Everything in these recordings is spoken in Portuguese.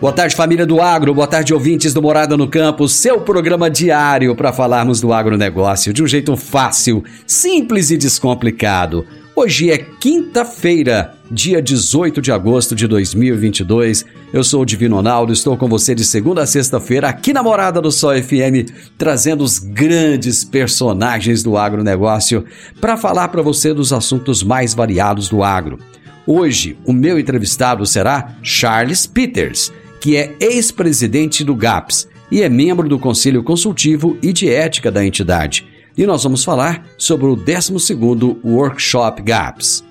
Boa tarde, família do agro. Boa tarde, ouvintes do Morada no Campo. Seu programa diário para falarmos do agronegócio de um jeito fácil, simples e descomplicado. Hoje é quinta-feira, dia 18 de agosto de 2022. Eu sou o Divino Ronaldo, estou com você de segunda a sexta-feira aqui na Morada do Sol FM, trazendo os grandes personagens do agronegócio para falar para você dos assuntos mais variados do agro. Hoje, o meu entrevistado será Charles Peters, que é ex-presidente do GAPS e é membro do Conselho Consultivo e de Ética da entidade. E nós vamos falar sobre o 12º Workshop GAPS.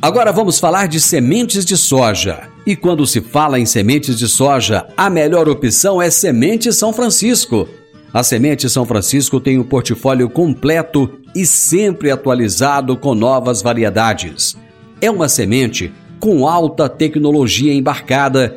Agora vamos falar de sementes de soja. E quando se fala em sementes de soja, a melhor opção é Semente São Francisco. A Semente São Francisco tem um portfólio completo e sempre atualizado com novas variedades. É uma semente com alta tecnologia embarcada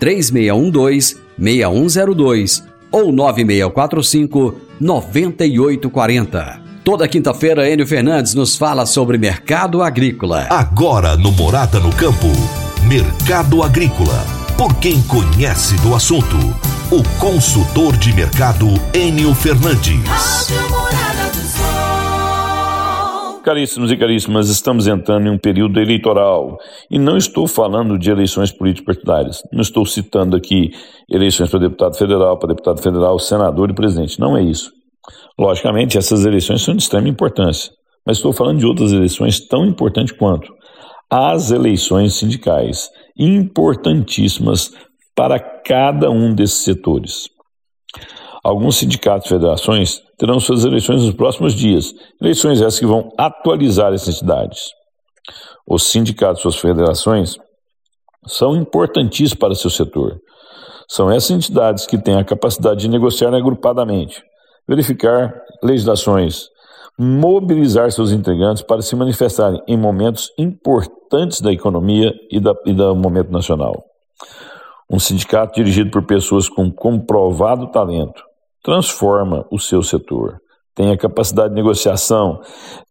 3612-6102 ou 9645-9840. Toda quinta-feira, Enio Fernandes nos fala sobre mercado agrícola. Agora no Morada no Campo. Mercado Agrícola. Por quem conhece do assunto. O consultor de mercado Enio Fernandes. Rádio Morada. Caríssimos e caríssimas, estamos entrando em um período eleitoral e não estou falando de eleições político-partidárias. Não estou citando aqui eleições para deputado federal, para deputado federal, senador e presidente. Não é isso. Logicamente, essas eleições são de extrema importância, mas estou falando de outras eleições tão importantes quanto as eleições sindicais, importantíssimas para cada um desses setores. Alguns sindicatos e federações terão suas eleições nos próximos dias, eleições essas que vão atualizar essas entidades. Os sindicatos suas federações são importantíssimos para seu setor. São essas entidades que têm a capacidade de negociar agrupadamente, verificar legislações, mobilizar seus integrantes para se manifestarem em momentos importantes da economia e, da, e do momento nacional. Um sindicato dirigido por pessoas com comprovado talento transforma o seu setor, tem a capacidade de negociação,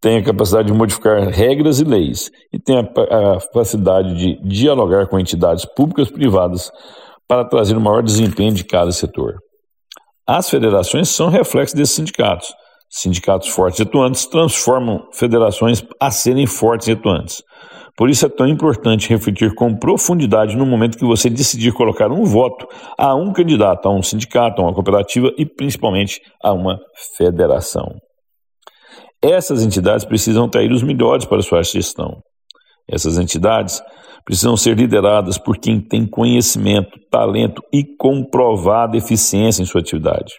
tem a capacidade de modificar regras e leis e tem a, capacidade de dialogar com entidades públicas e privadas para trazer o maior desempenho de cada setor. As federações são reflexo desses sindicatos. Sindicatos fortes e atuantes transformam federações a serem fortes e atuantes. Por isso é tão importante refletir com profundidade no momento que você decidir colocar um voto a um candidato, a um sindicato, a uma cooperativa e principalmente a uma federação. Essas entidades precisam atrair os melhores para sua gestão. Essas entidades precisam ser lideradas por quem tem conhecimento, talento e comprovada eficiência em sua atividade.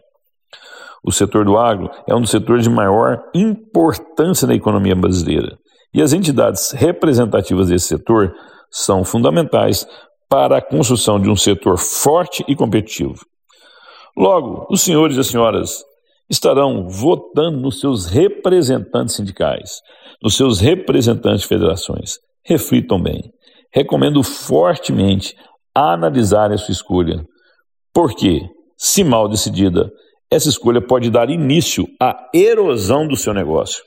O setor do agro é um dos setores de maior importância na economia brasileira e as entidades representativas desse setor são fundamentais para a construção de um setor forte e competitivo. Logo, os senhores e as senhoras estarão votando nos seus representantes sindicais, nos seus representantes de federações. Reflitam bem. Recomendo fortemente analisar a sua escolha, porque, se mal decidida, essa escolha pode dar início à erosão do seu negócio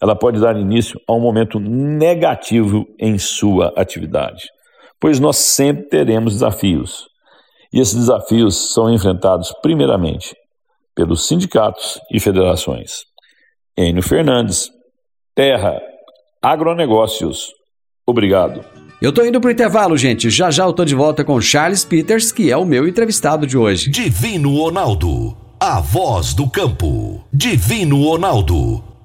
ela pode dar início a um momento negativo em sua atividade, pois nós sempre teremos desafios. E esses desafios são enfrentados, primeiramente, pelos sindicatos e federações. Enio Fernandes, Terra, Agronegócios. Obrigado. Eu tô indo pro intervalo, gente. Já já eu tô de volta com Charles Peters, que é o meu entrevistado de hoje. Divino Ronaldo, a voz do campo. Divino Ronaldo,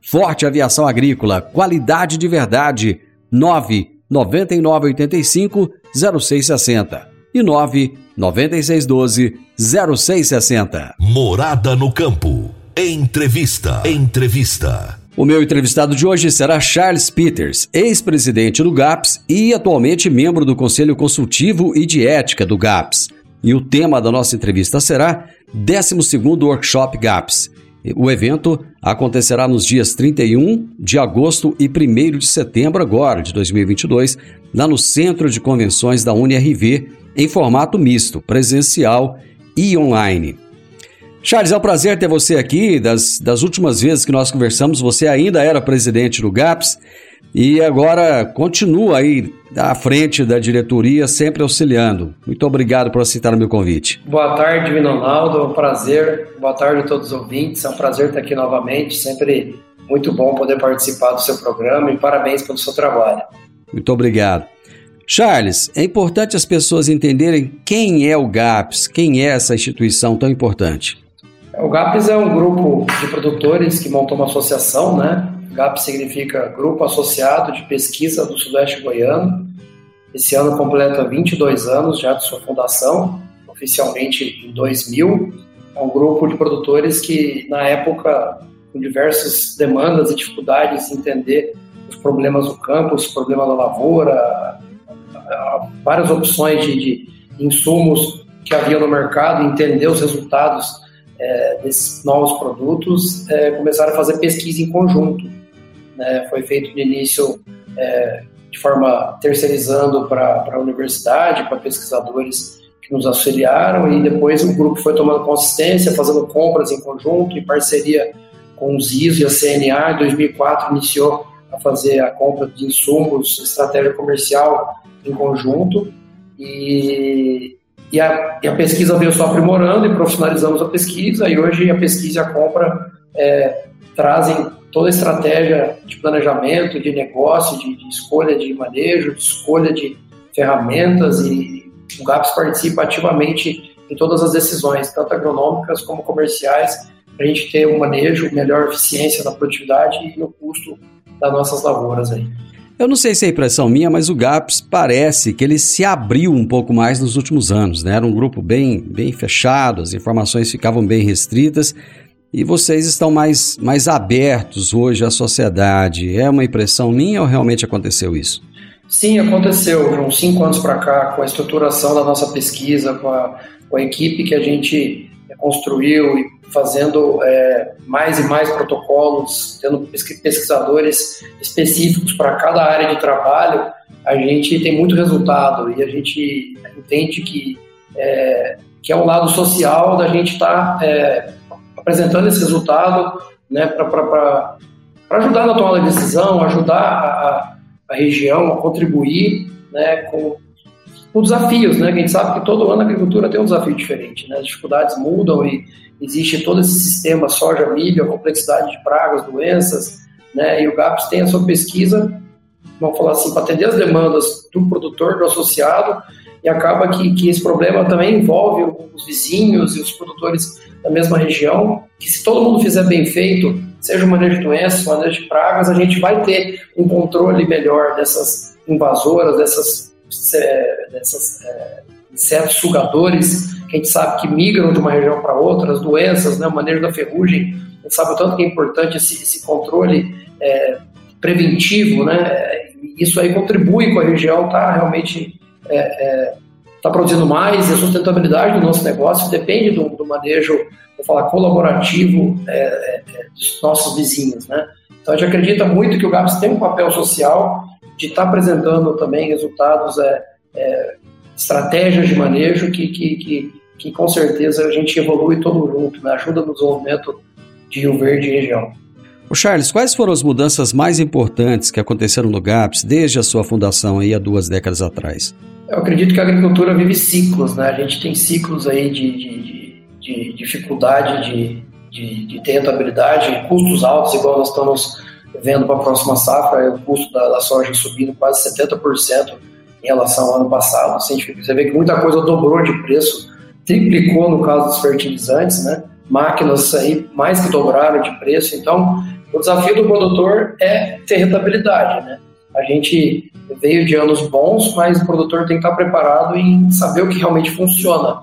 Forte Aviação Agrícola, qualidade de verdade. 9 9985 0660 e 9 9612 0660. Morada no campo. Entrevista. Entrevista. O meu entrevistado de hoje será Charles Peters, ex-presidente do GAPS e atualmente membro do Conselho Consultivo e de Ética do GAPS. E o tema da nossa entrevista será 12º Workshop GAPS o evento acontecerá nos dias 31 de agosto e 1 de setembro agora de 2022, lá no Centro de Convenções da UniRV, em formato misto, presencial e online. Charles, é um prazer ter você aqui. Das, das últimas vezes que nós conversamos, você ainda era presidente do GAPS e agora continua aí à frente da diretoria, sempre auxiliando. Muito obrigado por aceitar o meu convite. Boa tarde, Divino Ronaldo, é um prazer. Boa tarde a todos os ouvintes, é um prazer estar aqui novamente, sempre muito bom poder participar do seu programa e parabéns pelo seu trabalho. Muito obrigado. Charles, é importante as pessoas entenderem quem é o GAPS, quem é essa instituição tão importante. O GAPS é um grupo de produtores que montou uma associação, né? GAP significa Grupo Associado de Pesquisa do Sudeste Goiano. Esse ano completa 22 anos já de sua fundação, oficialmente em 2000. É um grupo de produtores que, na época, com diversas demandas e dificuldades em entender os problemas do campo, os problemas da lavoura, várias opções de, de insumos que havia no mercado, entender os resultados é, desses novos produtos, é, começaram a fazer pesquisa em conjunto né, foi feito de início é, de forma terceirizando para a universidade, para pesquisadores que nos auxiliaram, e depois o grupo foi tomando consistência, fazendo compras em conjunto, em parceria com os ISO e a CNA. Em 2004 iniciou a fazer a compra de insumos, estratégia comercial em conjunto, e, e, a, e a pesquisa veio só aprimorando e profissionalizamos a pesquisa, e hoje a pesquisa e a compra é, trazem toda a estratégia de planejamento, de negócio, de, de, escolha de manejo, de escolha de ferramentas e o GAPS participa ativamente em todas as decisões, tanto agronômicas como comerciais, para a gente ter um manejo, melhor eficiência na produtividade e no custo das nossas lavouras aí. Eu não sei se é impressão minha, mas o GAPS parece que ele se abriu um pouco mais nos últimos anos, né? Era um grupo bem, bem fechado, as informações ficavam bem restritas e vocês estão mais, mais abertos hoje à sociedade. É uma impressão minha ou realmente aconteceu isso? Sim, aconteceu. De uns cinco anos para cá, com a estruturação da nossa pesquisa, com a, com a equipe que a gente construiu e fazendo é, mais e mais protocolos, tendo pesquisadores específicos para cada área de trabalho, a gente tem muito resultado e a gente entende que é, que é um lado social da gente estar tá, é, apresentando esse resultado né, para ajudar na tomada de decisão, ajudar a, a região a contribuir né, com, com desafios. Né, a gente sabe que todo ano a agricultura tem um desafio diferente. Né, as dificuldades mudam e existe todo esse sistema soja, milho, a complexidade de pragas, doenças, né, e o GAPS tem a sua pesquisa, vamos falar assim, para atender as demandas do produtor, do associado, e acaba que, que esse problema também envolve os vizinhos e os produtores da mesma região, que se todo mundo fizer bem feito, seja o manejo de doenças, manejo de pragas, a gente vai ter um controle melhor dessas invasoras, dessas, é, dessas é, insetos sugadores, que a gente sabe que migram de uma região para outra, as doenças, né, o manejo da ferrugem, a gente sabe o tanto que é importante esse, esse controle é, preventivo, né, isso aí contribui com a região estar tá realmente é, é, produzindo mais e a sustentabilidade do nosso negócio depende do, do manejo, vou falar, colaborativo é, é, é, dos nossos vizinhos, né? Então a gente acredita muito que o GAPS tem um papel social de estar tá apresentando também resultados, é, estratégias de manejo que, que, que, que, com certeza a gente evolui todo junto, né? ajuda no desenvolvimento de Rio Verde e região. O Charles, quais foram as mudanças mais importantes que aconteceram no GAPS desde a sua fundação aí há duas décadas atrás? Eu acredito que a agricultura vive ciclos, né? A gente tem ciclos aí de, de, de, de dificuldade de, de, de ter rentabilidade, custos altos, igual nós estamos vendo para a próxima safra, o custo da, da, soja subindo quase 70% em relação ao ano passado. Assim, você vê que muita coisa dobrou de preço, triplicou no caso dos fertilizantes, né? Máquinas aí mais que dobraram de preço. Então, o desafio do produtor é ter rentabilidade, né? A gente veio de anos bons, mas o produtor tem que estar preparado em saber o que realmente funciona.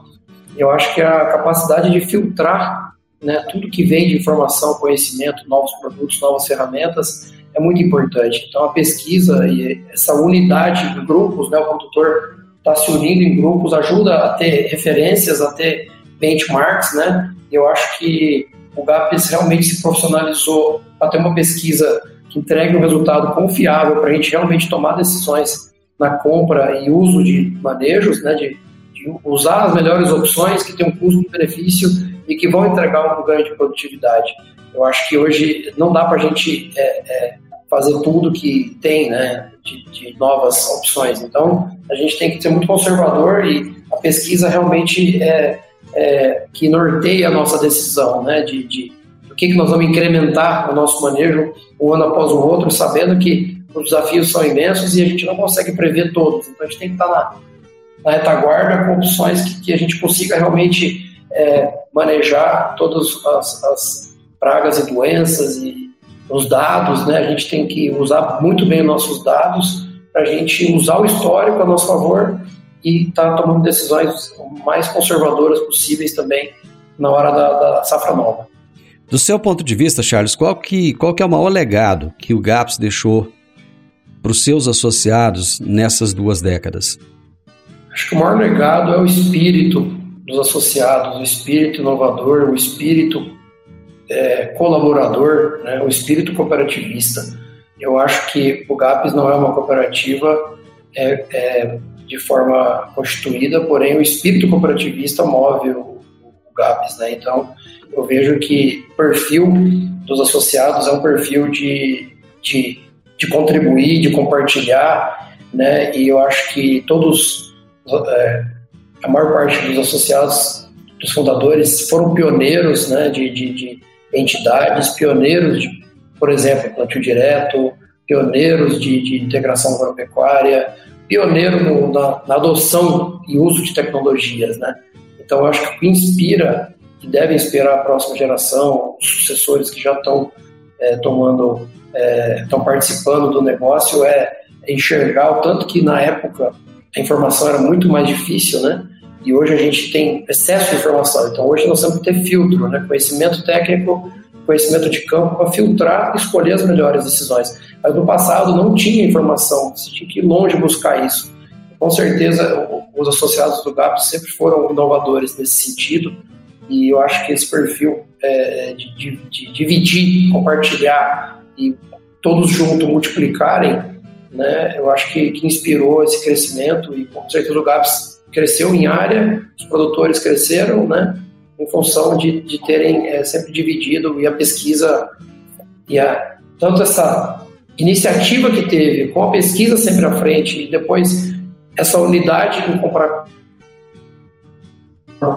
Eu acho que a capacidade de filtrar né, tudo que vem de informação, conhecimento, novos produtos, novas ferramentas é muito importante. Então, a pesquisa e essa unidade de grupos, né, o produtor está se unindo em grupos, ajuda a ter referências, a ter benchmarks, né? Eu acho que o GAPS realmente se profissionalizou ter uma pesquisa que entregue um resultado confiável para a gente realmente tomar decisões na compra e uso de manejos, né, de, de usar as melhores opções que têm um custo-benefício e que vão entregar um ganho de produtividade. Eu acho que hoje não dá para a gente é, é, fazer tudo que tem né, de, de, novas opções. Então, a gente tem que ser muito conservador e a pesquisa realmente é, é que norteia a nossa decisão né, de, de que, que nós vamos incrementar o nosso manejo um ano após o outro, sabendo que os desafios são imensos e a gente não consegue prever todos. Então a gente tem que estar na, na retaguarda com opções que, que a gente consiga realmente é, manejar todas as, as, pragas e doenças e os dados, né? A gente tem que usar muito bem os nossos dados para a gente usar o histórico a nosso favor e estar tá tomando decisões mais conservadoras possíveis também na hora da, da safra nova. Do seu ponto de vista, Charles, qual que, qual que é o maior legado que o GAPS deixou para os seus associados nessas duas décadas? Acho que o maior legado é o espírito dos associados, o espírito inovador, o espírito é, colaborador, né, o espírito cooperativista. Eu acho que o GAPS não é uma cooperativa é, é, de forma constituída, porém o espírito cooperativista move o, Né? Então, eu vejo que o perfil dos associados é um perfil de, de, de contribuir, de compartilhar, né? E eu acho que todos, é, a maior parte dos associados, dos fundadores, foram pioneiros, né? De, de, de entidades, pioneiros de, por exemplo, plantio direto, pioneiros de, de integração agropecuária, pioneiro no, na, na, adoção e uso de tecnologias, né? Então, eu acho que o que inspira que devem esperar a próxima geração, os sucessores que já estão é, tomando, é, estão participando do negócio, é enxergar o tanto que na época a informação era muito mais difícil, né? E hoje a gente tem excesso de informação. Então hoje nós temos que ter filtro, né? conhecimento técnico, conhecimento de campo para filtrar e escolher as melhores decisões. Mas no passado não tinha informação, você tinha que ir longe buscar isso. Com certeza os associados do GAP sempre foram inovadores nesse sentido e eu acho que esse perfil é, de, de, de dividir, compartilhar e todos juntos multiplicarem, né, eu acho que, que, inspirou esse crescimento e com certeza o GAPS cresceu em área, os produtores cresceram, né, em função de, de terem é, sempre dividido e a pesquisa e a, tanto essa iniciativa que teve com a pesquisa sempre à frente e depois essa unidade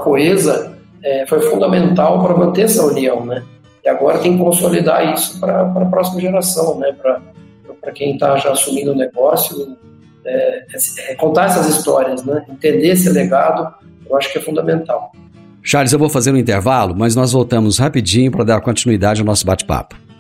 coesa é, foi fundamental para manter essa união, né? E agora tem que consolidar isso para a próxima geração, né? Para quem está já assumindo o negócio, é, é, contar essas histórias, né? Entender esse legado, eu acho que é fundamental. Charles, eu vou fazer um intervalo, mas nós voltamos rapidinho para dar continuidade ao nosso bate-papo.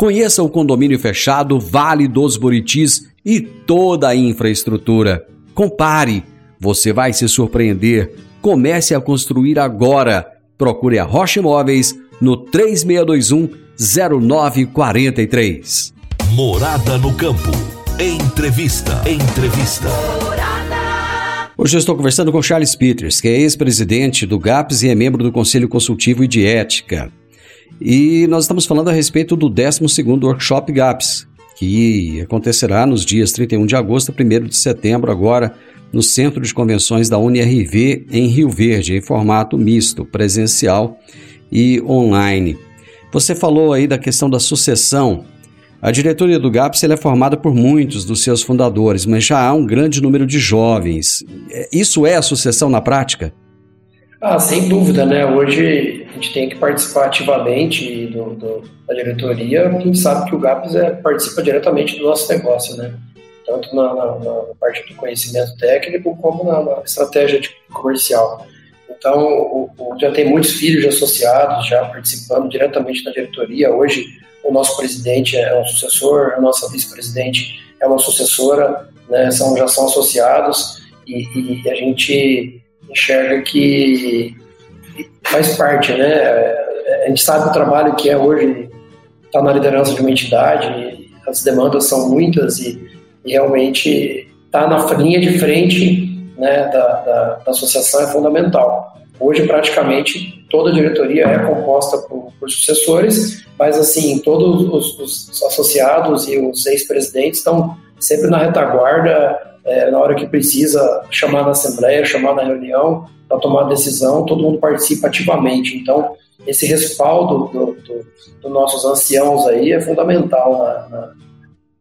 Conheça o condomínio fechado Vale dos Buritis e toda a infraestrutura. Compare, você vai se surpreender Comece a construir agora. Procure a Rocha Imóveis no 3621 0943. Morada no campo. Entrevista. Entrevista. Hoje eu estou conversando com Charles Peters, que é ex-presidente do GAPS e é membro do Conselho Consultivo e de Ética. E nós estamos falando a respeito do 12º Workshop GAPS, que acontecerá nos dias 31 de agosto e 1 de setembro agora no Centro de Convenções da UniRV em Rio Verde, em formato misto, presencial e online. Você falou aí da questão da sucessão. A diretoria do GAPS é formada por muitos dos seus fundadores, mas já há um grande número de jovens. É, isso é a sucessão na prática? Ah, sem dúvida, né? Hoje a gente tem que participar ativamente do, do, da diretoria, a gente sabe que o GAPS é, participa diretamente do nosso negócio, né? tanto na, na, na, parte do conhecimento técnico como na, na estratégia comercial. Então, o, o, já tem muitos filhos associados, já participando diretamente da diretoria. Hoje, o nosso presidente é um sucessor, a nossa vice-presidente é uma sucessora, né, são, já são associados, e, e, a gente enxerga que faz parte, né? A gente sabe o trabalho que é hoje estar tá na liderança de uma entidade, as demandas são muitas e e realmente estar tá na linha de frente né, da, da, da, associação é fundamental. Hoje, praticamente, toda a diretoria é composta por, por sucessores, mas, assim, todos os, os associados e os ex-presidentes estão sempre na retaguarda, é, na hora que precisa chamar na assembleia, chamar na reunião, para tomar decisão, todo mundo participa ativamente. Então, esse respaldo dos do, do nossos anciãos aí é fundamental na, na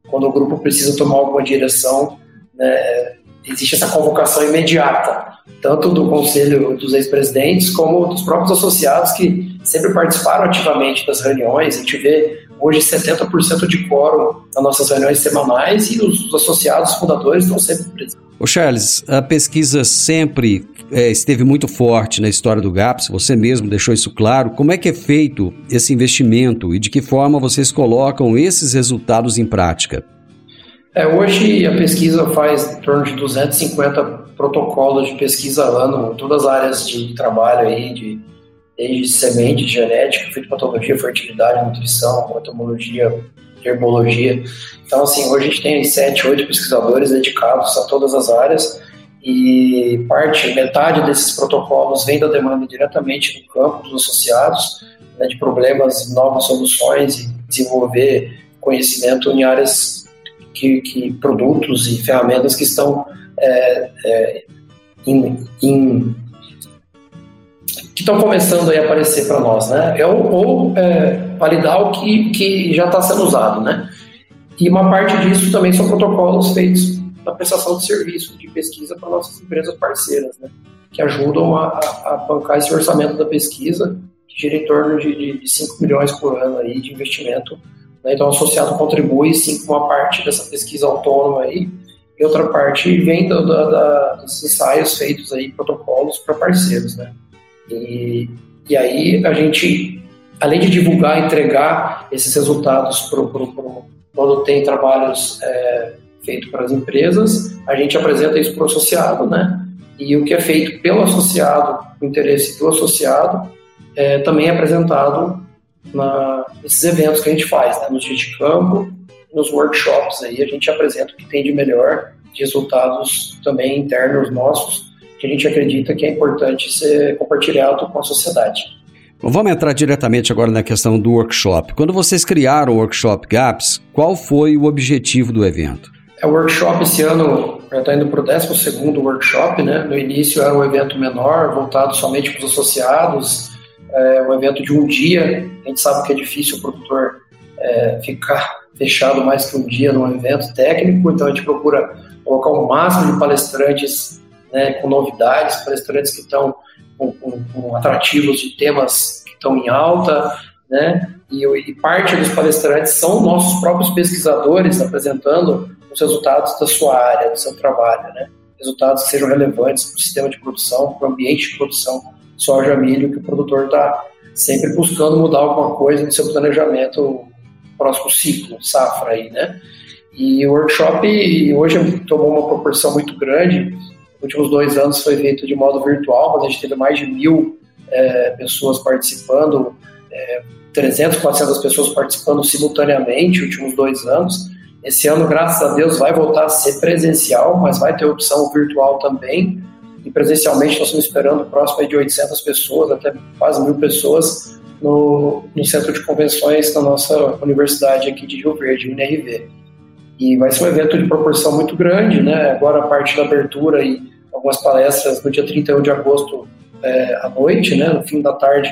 quando o grupo precisa tomar alguma direção, né, existe essa convocação imediata, tanto do conselho dos ex-presidentes como dos próprios associados que sempre participaram ativamente das reuniões. A gente vê hoje 70% de quórum nas nossas reuniões semanais e os, associados, os fundadores estão sempre presentes. O Charles, a pesquisa sempre é, esteve muito forte na história do GAPS, você mesmo deixou isso claro. Como é que é feito esse investimento e de que forma vocês colocam esses resultados em prática? É, hoje a pesquisa faz em torno de 250 protocolos de pesquisa ano, todas as áreas de trabalho aí, de, desde semente, genética, fitopatologia, fertilidade, nutrição, entomologia, herbologia. Então, assim, hoje a gente tem sete, oito pesquisadores dedicados a todas as áreas e parte, metade desses protocolos vem da demanda diretamente do campo dos associados, né, de problemas, novas soluções e desenvolver conhecimento em áreas que, que produtos e ferramentas que estão é, é, em, em, que estão começando a aparecer para nós, né? Ou, ou é, validar o que, que já está sendo usado, né? E uma parte disso também são protocolos feitos na prestação de serviço de pesquisa para nossas empresas parceiras, né? Que ajudam a, a, bancar esse orçamento da pesquisa, que gira em torno de, de, de 5 milhões por ano aí de investimento. Né? Então, o associado contribui sim com uma parte dessa pesquisa autônoma aí, e outra parte vem da, da, dos ensaios feitos aí, protocolos para parceiros, né? E, e aí a gente, além de divulgar, entregar esses resultados pro, pro quando tem trabalhos é, feitos para as empresas, a gente apresenta isso para o associado, né? E o que é feito pelo associado, o interesse do associado, é, também é apresentado na, nesses eventos que a gente faz, né? nos dias de campo, nos workshops aí a gente apresenta o que tem de melhor, de resultados também internos nossos, que a gente acredita que é importante ser compartilhado com a sociedade. Vamos entrar diretamente agora na questão do workshop. Quando vocês criaram o workshop GAPS, qual foi o objetivo do evento? É o workshop esse ano já está indo para o 12 workshop, né? No início era um evento menor, voltado somente para os associados, é um evento de um dia. A gente sabe que é difícil o produtor é, ficar fechado mais que um dia num evento técnico, então a gente procura colocar o máximo de palestrantes né, com novidades, palestrantes que estão com, com, com, atrativos de temas que estão em alta, né? E, e, parte dos palestrantes são nossos próprios pesquisadores apresentando os resultados da sua área, do seu trabalho, né? Resultados que sejam relevantes para o sistema de produção, para o ambiente de produção soja, milho, que o produtor está sempre buscando mudar alguma coisa no seu planejamento próximo ciclo, safra aí, né? E o workshop hoje tomou uma proporção muito grande, últimos dois anos foi feito de modo virtual, mas a gente teve mais de mil é, pessoas participando, é, 300, 400 pessoas participando simultaneamente, últimos dois anos. Esse ano, graças a Deus, vai voltar a ser presencial, mas vai ter opção virtual também. E presencialmente nós estamos esperando próximo de 800 pessoas, até quase mil pessoas, no, no centro de convenções da nossa universidade aqui de Rio Verde, UNRV. E vai ser um evento de proporção muito grande, né? Agora a parte da abertura e algumas palestras no dia 31 de agosto é, à noite, né? No fim da tarde,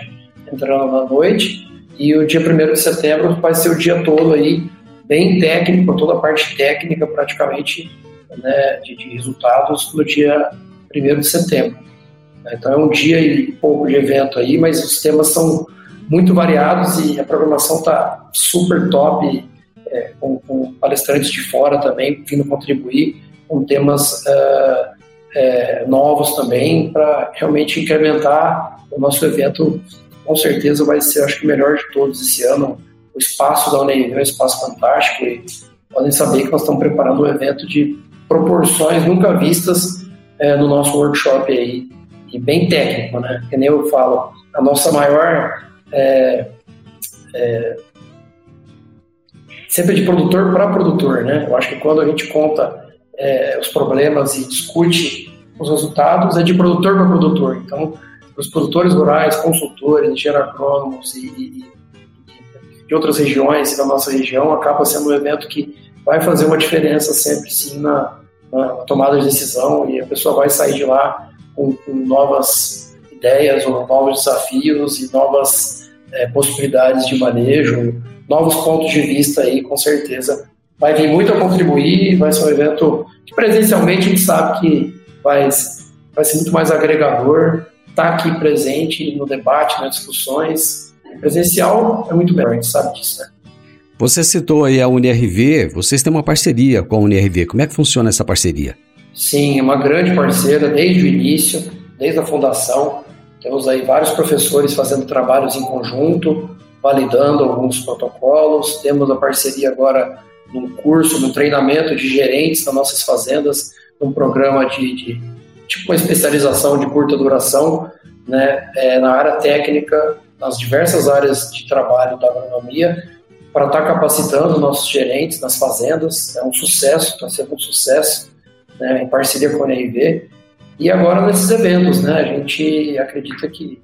entrando na noite. E o dia 1 de setembro vai ser o dia todo aí, bem técnico, toda a parte técnica praticamente, né? De, de resultados no dia 1 de setembro. Então é um dia e pouco de evento aí, mas os temas são muito variados e a programação está super top é, com, com, palestrantes de fora também vindo contribuir com temas é, é, novos também para realmente incrementar o nosso evento. Com certeza vai ser, acho que, o melhor de todos esse ano. O espaço da UNEV é um espaço fantástico e podem saber que nós estamos preparando um evento de proporções nunca vistas é, no nosso workshop aí, e bem técnico, né? Que nem eu falo, a nossa maior é, é, sempre de produtor para produtor, né? Eu acho que quando a gente conta é, os problemas e discute os resultados, é de produtor para produtor. Então, os produtores rurais, consultores, engenheiros agrônomos e, e, e, de outras regiões da nossa região, acaba sendo um evento que vai fazer uma diferença sempre, sim, na, na tomada de decisão e a pessoa vai sair de lá com, com novas ideias ou novos desafios e novas é, possibilidades de manejo, novos pontos de vista aí, com certeza. Vai vir muito a contribuir, vai ser um evento que presencialmente a gente sabe que vai, vai ser muito mais agregador, tá aqui presente no debate, nas discussões. Presencial é muito melhor, a gente sabe disso, né? Você citou aí a UNRV, vocês têm uma parceria com a UNRV. Como é que funciona essa parceria? Sim, é uma grande parceira desde o início, desde a fundação. Temos aí vários professores fazendo trabalhos em conjunto, validando alguns protocolos. Temos a parceria agora num curso, no treinamento de gerentes das nossas fazendas, num programa de, de tipo uma especialização de curta duração, né, é, na área técnica, nas diversas áreas de trabalho da agronomia, para estar tá capacitando nossos gerentes nas fazendas. É um sucesso, está sendo um sucesso, né, em parceria com a NRV. E agora nesses eventos, né? A gente acredita que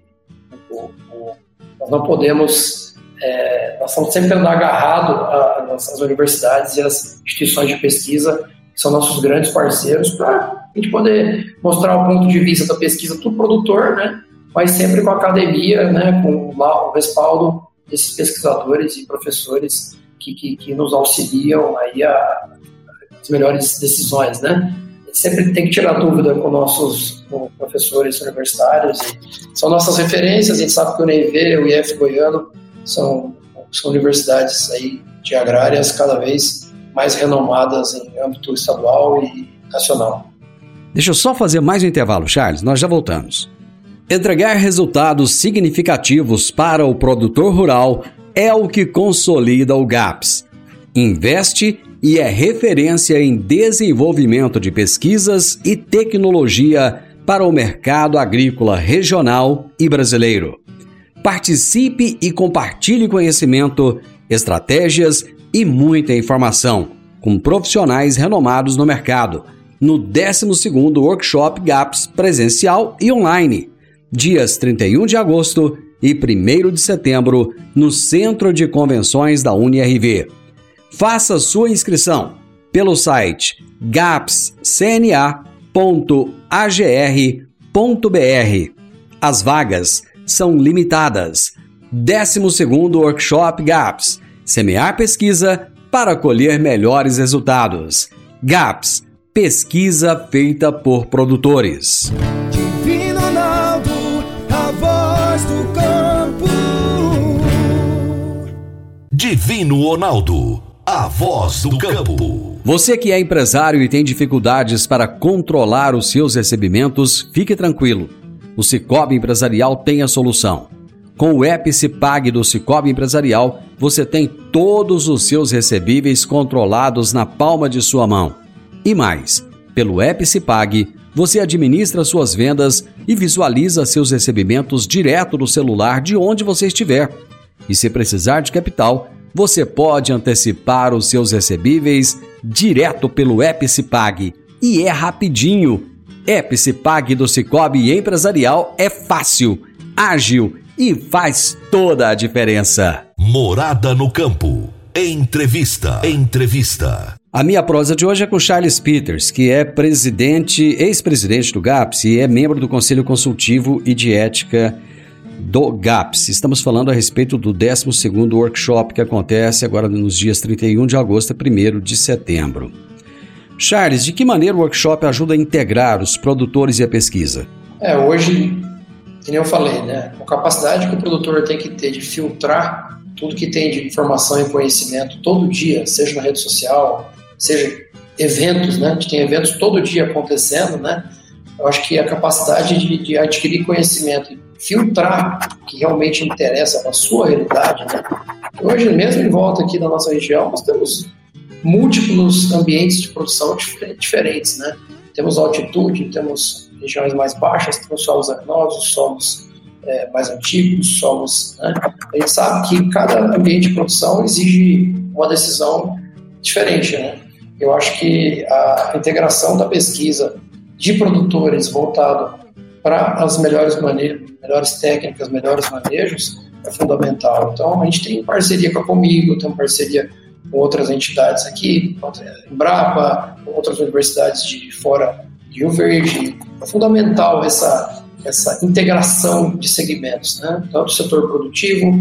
o, o, nós não podemos, é, nós estamos sempre andando agarrado às universidades e às instituições de pesquisa, que são nossos grandes parceiros, para a gente poder mostrar o ponto de vista da pesquisa do produtor, né? Mas sempre com a academia, né? Com lá, o respaldo desses pesquisadores e professores que, que, que nos auxiliam aí a, as melhores decisões, né? Sempre tem que tirar dúvida com nossos com professores universitários, são nossas referências, a gente sabe que o NIV, o IF Goiano, são, são universidades aí de agrárias cada vez mais renomadas em âmbito estadual e nacional. Deixa eu só fazer mais um intervalo, Charles, nós já voltamos. Entregar resultados significativos para o produtor rural é o que consolida o GAPS. Investe e é referência em desenvolvimento de pesquisas e tecnologia para o mercado agrícola regional e brasileiro. Participe e compartilhe conhecimento, estratégias e muita informação com profissionais renomados no mercado no 12º Workshop GAPS presencial e online, dias 31 de agosto e 1 de setembro, no Centro de Convenções da UniRV. Faça sua inscrição pelo site gapscna.agr.br. As vagas são limitadas. 12º Workshop GAPS Semear pesquisa para colher melhores resultados. GAPS Pesquisa feita por produtores. Divino Ronaldo, a voz do campo. Divino Ronaldo, a voz do campo. Você que é empresário e tem dificuldades para controlar os seus recebimentos, fique tranquilo. O Cicobi Empresarial tem a solução. Com o Epicipag do Cicobi Empresarial, você tem todos os seus recebíveis controlados na palma de sua mão e mais, pelo Epicipag, você administra suas vendas e visualiza seus recebimentos direto no celular de onde você estiver. E se precisar de capital, você pode antecipar os seus recebíveis direto pelo Epicipag. E é rapidinho. Epicipag do Cicobi Empresarial é fácil, ágil e faz toda a diferença. Morada no campo. Entrevista. Entrevista. A minha prosa de hoje é com Charles Peters, que é presidente, ex-presidente do GAPS e é membro do Conselho Consultivo e de Ética do GAPS. Estamos falando a respeito do 12º workshop que acontece agora nos dias 31 de agosto e 1 de setembro. Charles, de que maneira o workshop ajuda a integrar os produtores e a pesquisa? É, hoje, como eu falei, né, a capacidade que o produtor tem que ter de filtrar tudo que tem de informação e conhecimento todo dia, seja na rede social, seja eventos, né? A gente tem eventos todo dia acontecendo, né? Eu acho que a capacidade de, de adquirir conhecimento filtrar o que realmente interessa para a sua realidade, né? Hoje, mesmo em volta aqui da nossa região, nós temos múltiplos ambientes de produção diferentes, né? Temos altitude, temos regiões mais baixas, temos solos arenosos, solos é, mais antigos, solos. Né? A gente sabe que cada ambiente de produção exige uma decisão diferente. Né? Eu acho que a integração da pesquisa de produtores voltado para as melhores maneiras, melhores técnicas, melhores manejos é fundamental. Então a gente tem parceria com a Comigo, tem parceria com outras entidades aqui, Embrapa, outras universidades de fora de Rio Verde. É fundamental essa essa integração de segmentos, né? tanto o setor produtivo,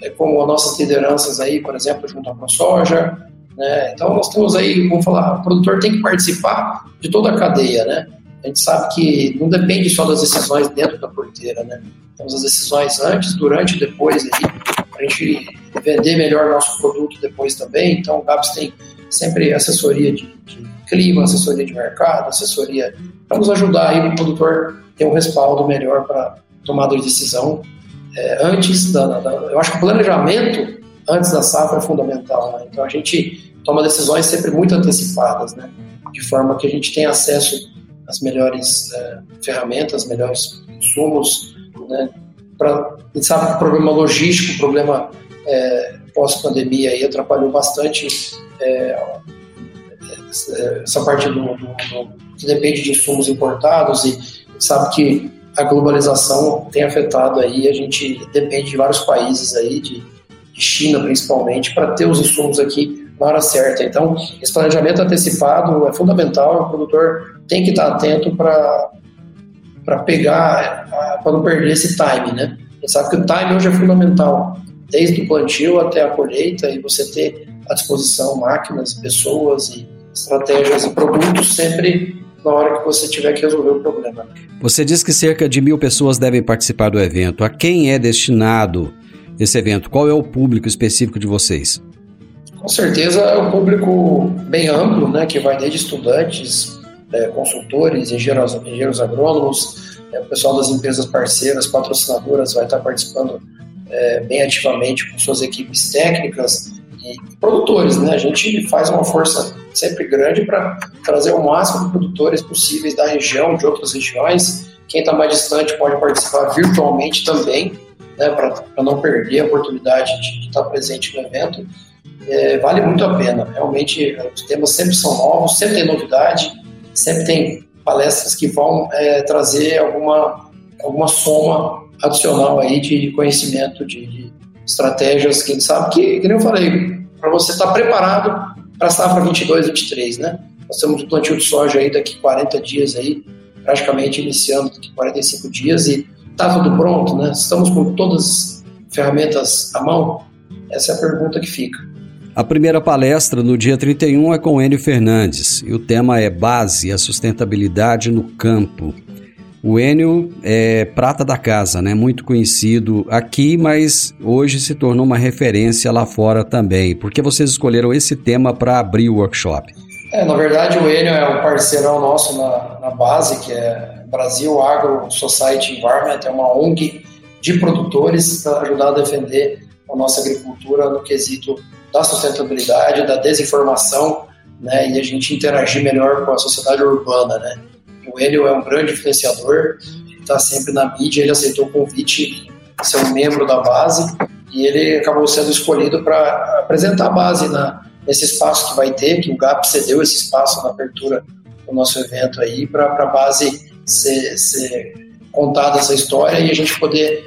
é, como as nossas lideranças aí, por exemplo, junto à ProSoja, né? Então nós temos aí, vamos falar, o produtor tem que participar de toda a cadeia, né? A gente sabe que não depende só das decisões dentro da porteira, né? Temos as decisões antes, durante e depois aí, para a gente vender melhor nosso produto depois também. Então o GAPS tem sempre assessoria de, de clima, assessoria de mercado, assessoria para nos ajudar aí o produtor ter um respaldo melhor para tomada de decisão é, antes da, da, Eu acho que o planejamento antes da safra é fundamental. Né? Então a gente toma decisões sempre muito antecipadas, né? de forma que a gente tenha acesso às melhores é, ferramentas, melhores insumos. Né? Pra, a gente sabe que o problema logístico, o problema é, pós-pandemia aí atrapalhou bastante é, essa parte do, do, do que depende de insumos importados e sabe que a globalização tem afetado aí, a gente depende de vários países aí, de, de China principalmente, para ter os insumos aqui na hora certa. Então, esse planejamento antecipado é fundamental, o produtor tem que estar atento para pegar, para não perder esse time, né? A gente sabe que o time hoje é fundamental, desde o plantio até a colheita, e você ter à disposição máquinas, pessoas e estratégias e produtos sempre na hora que você tiver que resolver o problema. Você diz que cerca de mil pessoas devem participar do evento. A quem é destinado esse evento? Qual é o público específico de vocês? Com certeza é um público bem amplo, né, que vai desde estudantes, é, consultores, engenheiros, engenheiros agrônomos, é, o pessoal das empresas parceiras, patrocinadoras vai estar participando é, bem ativamente com suas equipes técnicas, e produtores, né? A gente faz uma força sempre grande para trazer o máximo de produtores possíveis da região, de outras regiões. Quem está mais distante pode participar virtualmente também, né? Para não perder a oportunidade de estar presente no evento. É, vale muito a pena. Realmente, os temas sempre são novos, sempre tem novidade, sempre tem palestras que vão é, trazer alguma, alguma soma adicional aí de conhecimento, de, estratégias que a gente sabe que, como eu falei, para você estar tá preparado para a safra 22, 23, né? Nós temos o plantio de soja aí daqui 40 dias aí, praticamente iniciando daqui 45 dias e está tudo pronto, né? Estamos com todas as ferramentas à mão? Essa é a pergunta que fica. A primeira palestra no dia 31 é com Enio Fernandes e o tema é Base, a sustentabilidade no campo. O Enio é prata da casa, né? Muito conhecido aqui, mas hoje se tornou uma referência lá fora também. Por que vocês escolheram esse tema para abrir o workshop? É, na verdade, o Enio é um parceirão nosso na, na base, que é Brasil Agro Society Environment, é uma ONG de produtores para ajudar a defender a nossa agricultura no quesito da sustentabilidade, da desinformação, né, e a gente interagir melhor com a sociedade urbana, né. O é um grande influenciador, está sempre na mídia, ele aceitou o convite de ser um membro da base e ele acabou sendo escolhido para apresentar a base na, nesse espaço que vai ter, que o GAP cedeu esse espaço na abertura do nosso evento aí, para a base ser, ser contada essa história e a gente poder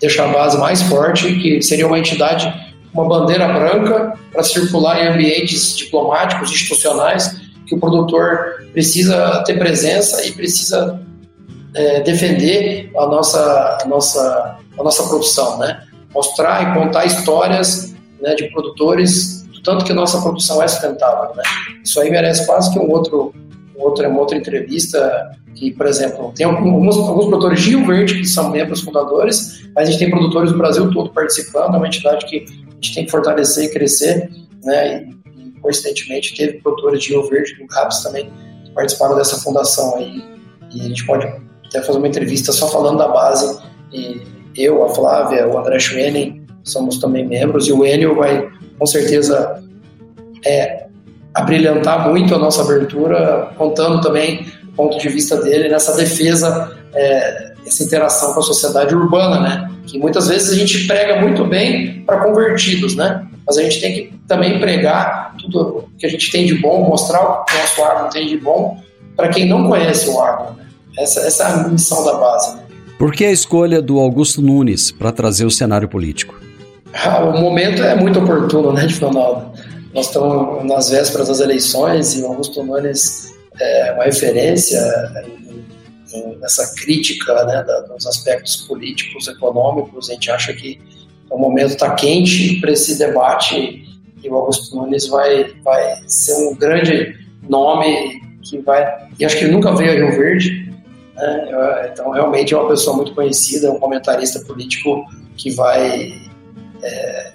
deixar a base mais forte, que seria uma entidade, uma bandeira branca para circular em ambientes diplomáticos, institucionais, que o produtor precisa ter presença e precisa é, defender a nossa, a, nossa, a nossa produção, né? Mostrar e contar histórias né, de produtores, tanto que a nossa produção é sustentável, né? Isso aí merece quase que um outro, um outro, uma outra entrevista que, por exemplo, tem alguns, alguns produtores de Rio Verde que são membros fundadores, mas a gente tem produtores do Brasil todo participando, é uma entidade que a gente tem que fortalecer e crescer, né? Coincidentemente, teve produtores de Rio Verde, do CAPS também, que participaram dessa fundação aí. E a gente pode até fazer uma entrevista só falando da base. E eu, a Flávia, o André Schwenning, somos também membros, e o Enio vai, com certeza, é, abrilhantar muito a nossa abertura, contando também o ponto de vista dele nessa defesa, é, essa interação com a sociedade urbana, né? Que muitas vezes a gente prega muito bem para convertidos, né? Mas a gente tem que também pregar tudo que a gente tem de bom, mostrar o que o nosso agro tem de bom para quem não conhece o agro. Né? Essa, essa, é a missão da base. Né? Por que a escolha do Augusto Nunes para trazer o cenário político? Ah, o momento é muito oportuno, né, Ronaldo? Nós estamos nas vésperas das eleições e o Augusto Nunes é uma referência nessa crítica né, dos aspectos políticos, econômicos. A gente acha que o momento está quente para esse debate e o Augusto Nunes vai, vai ser um grande nome que vai. E acho que ele nunca veio a Rio Verde, né? então realmente é uma pessoa muito conhecida, um comentarista político que vai é,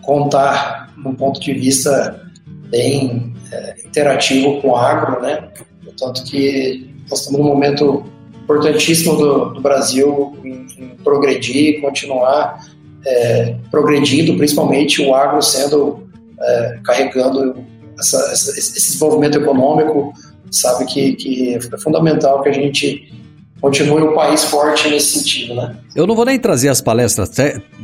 contar um ponto de vista bem é, interativo com o agro, né? Portanto que nós estamos num momento importantíssimo do, do Brasil em, em progredir, continuar é, progredindo, principalmente o agro sendo é, carregando essa, esse desenvolvimento econômico, sabe que, que é fundamental que a gente continue o país forte nesse sentido, né? Eu não vou nem trazer as palestras,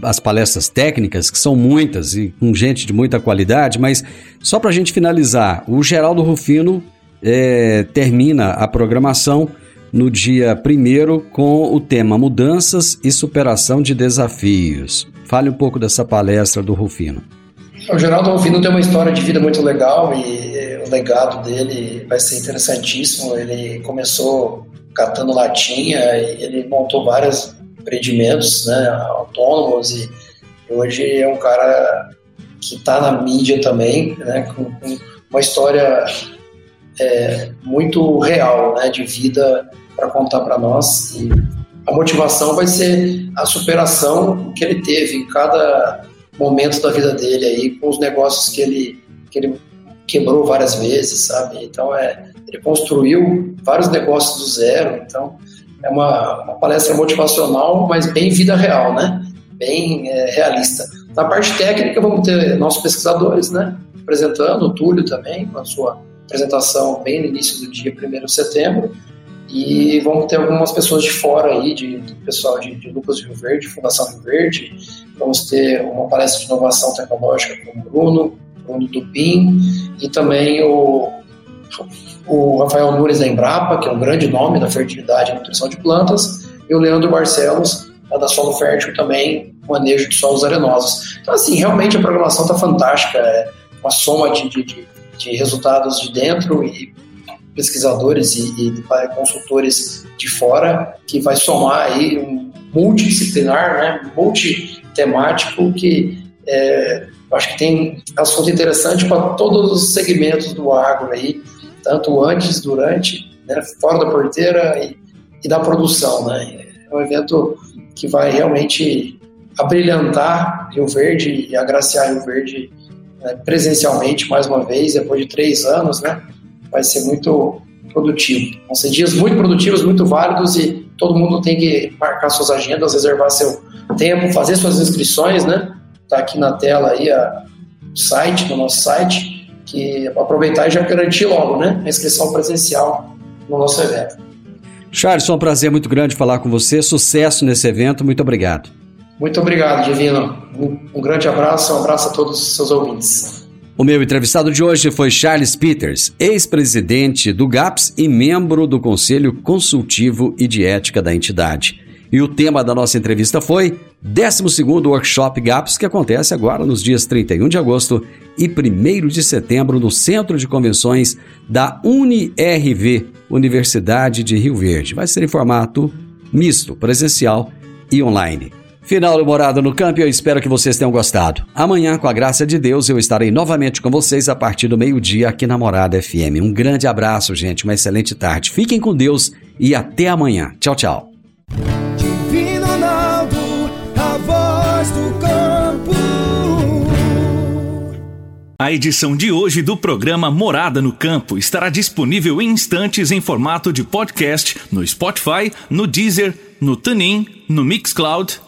as palestras técnicas, que são muitas e com gente de muita qualidade, mas só para a gente finalizar, o Geraldo Rufino é, termina a programação no dia 1 com o tema Mudanças e Superação de Desafios. Fale um pouco dessa palestra do Rufino. O Geraldo Rufino tem uma história de vida muito legal e o legado dele vai ser interessantíssimo. Ele começou catando latinha ele montou vários empreendimentos né, autônomos e hoje é um cara que está na mídia também, né, com, com uma história é, muito real né, de vida para contar para nós. E a motivação vai ser a superação que ele teve em cada momento da vida dele aí, com os negócios que ele, que ele quebrou várias vezes, sabe? Então, é, ele construiu vários negócios do zero. Então, é uma, uma palestra motivacional, mas bem vida real, né? Bem é, realista. Na parte técnica, vamos ter nossos pesquisadores, né? Apresentando, o Túlio também, com a sua apresentação bem no início do dia 1 de setembro. E vamos ter algumas pessoas de fora aí, de, do pessoal de, de Lucas Rio Verde, Fundação Rio Verde. Vamos ter uma palestra de inovação tecnológica com o Bruno, Bruno Tupim, e também o, o Rafael Nunes da Embrapa, que é um grande nome da fertilidade e nutrição de plantas, e o Leandro Barcelos, da Solo Fértil também, manejo de solos arenosos. Então, assim, realmente a programação está fantástica, é uma soma de, de, de, resultados de dentro e pesquisadores e, e consultores de fora, que vai somar aí um multidisciplinar, né, multitemático, que é, acho que tem assunto interessante para todos os segmentos do agro aí, tanto antes, durante, né, fora da porteira e, e da produção, né. É um evento que vai realmente abrilhantar Rio Verde e agraciar Rio Verde presencialmente mais uma vez, depois de três anos, né? Vai ser muito produtivo. Vão ser dias muito produtivos, muito válidos e todo mundo tem que marcar suas agendas, reservar seu tempo, fazer suas inscrições, né? Tá aqui na tela aí a, o site, no nosso site, que aproveitar e já garantir logo, né? A inscrição presencial no nosso evento. Charles, foi um prazer muito grande falar com você. Sucesso nesse evento. Muito obrigado. Muito obrigado, Divino. Um, grande abraço, um abraço a todos os seus ouvintes. O meu entrevistado de hoje foi Charles Peters, ex-presidente do GAPS e membro do Conselho Consultivo e de Ética da entidade. E o tema da nossa entrevista foi 12º Workshop GAPS, que acontece agora nos dias 31 de agosto e 1 de setembro no Centro de Convenções da UniRV, Universidade de Rio Verde. Vai ser em formato misto, presencial e online. Final do Morada no Campo, eu espero que vocês tenham gostado. Amanhã, com a graça de Deus, eu estarei novamente com vocês a partir do meio-dia aqui na Morada FM. Um grande abraço, gente, uma excelente tarde. Fiquem com Deus e até amanhã. Tchau, tchau. Divino Ronaldo, a voz do campo. A edição de hoje do programa Morada no Campo estará disponível em instantes em formato de podcast no Spotify, no Deezer, no TuneIn, no Mixcloud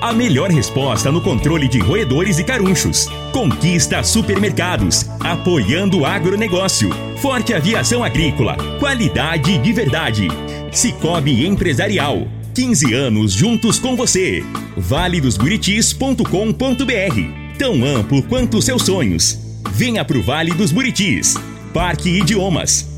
a melhor resposta no controle de roedores e carunchos. Conquista supermercados, apoiando o agronegócio. Forte aviação agrícola, qualidade de verdade. Cicobi Empresarial, 15 anos juntos com você. valedosburitis.com.br Tão amplo quanto seus sonhos. Venha pro Vale dos Buritis. Parque Idiomas.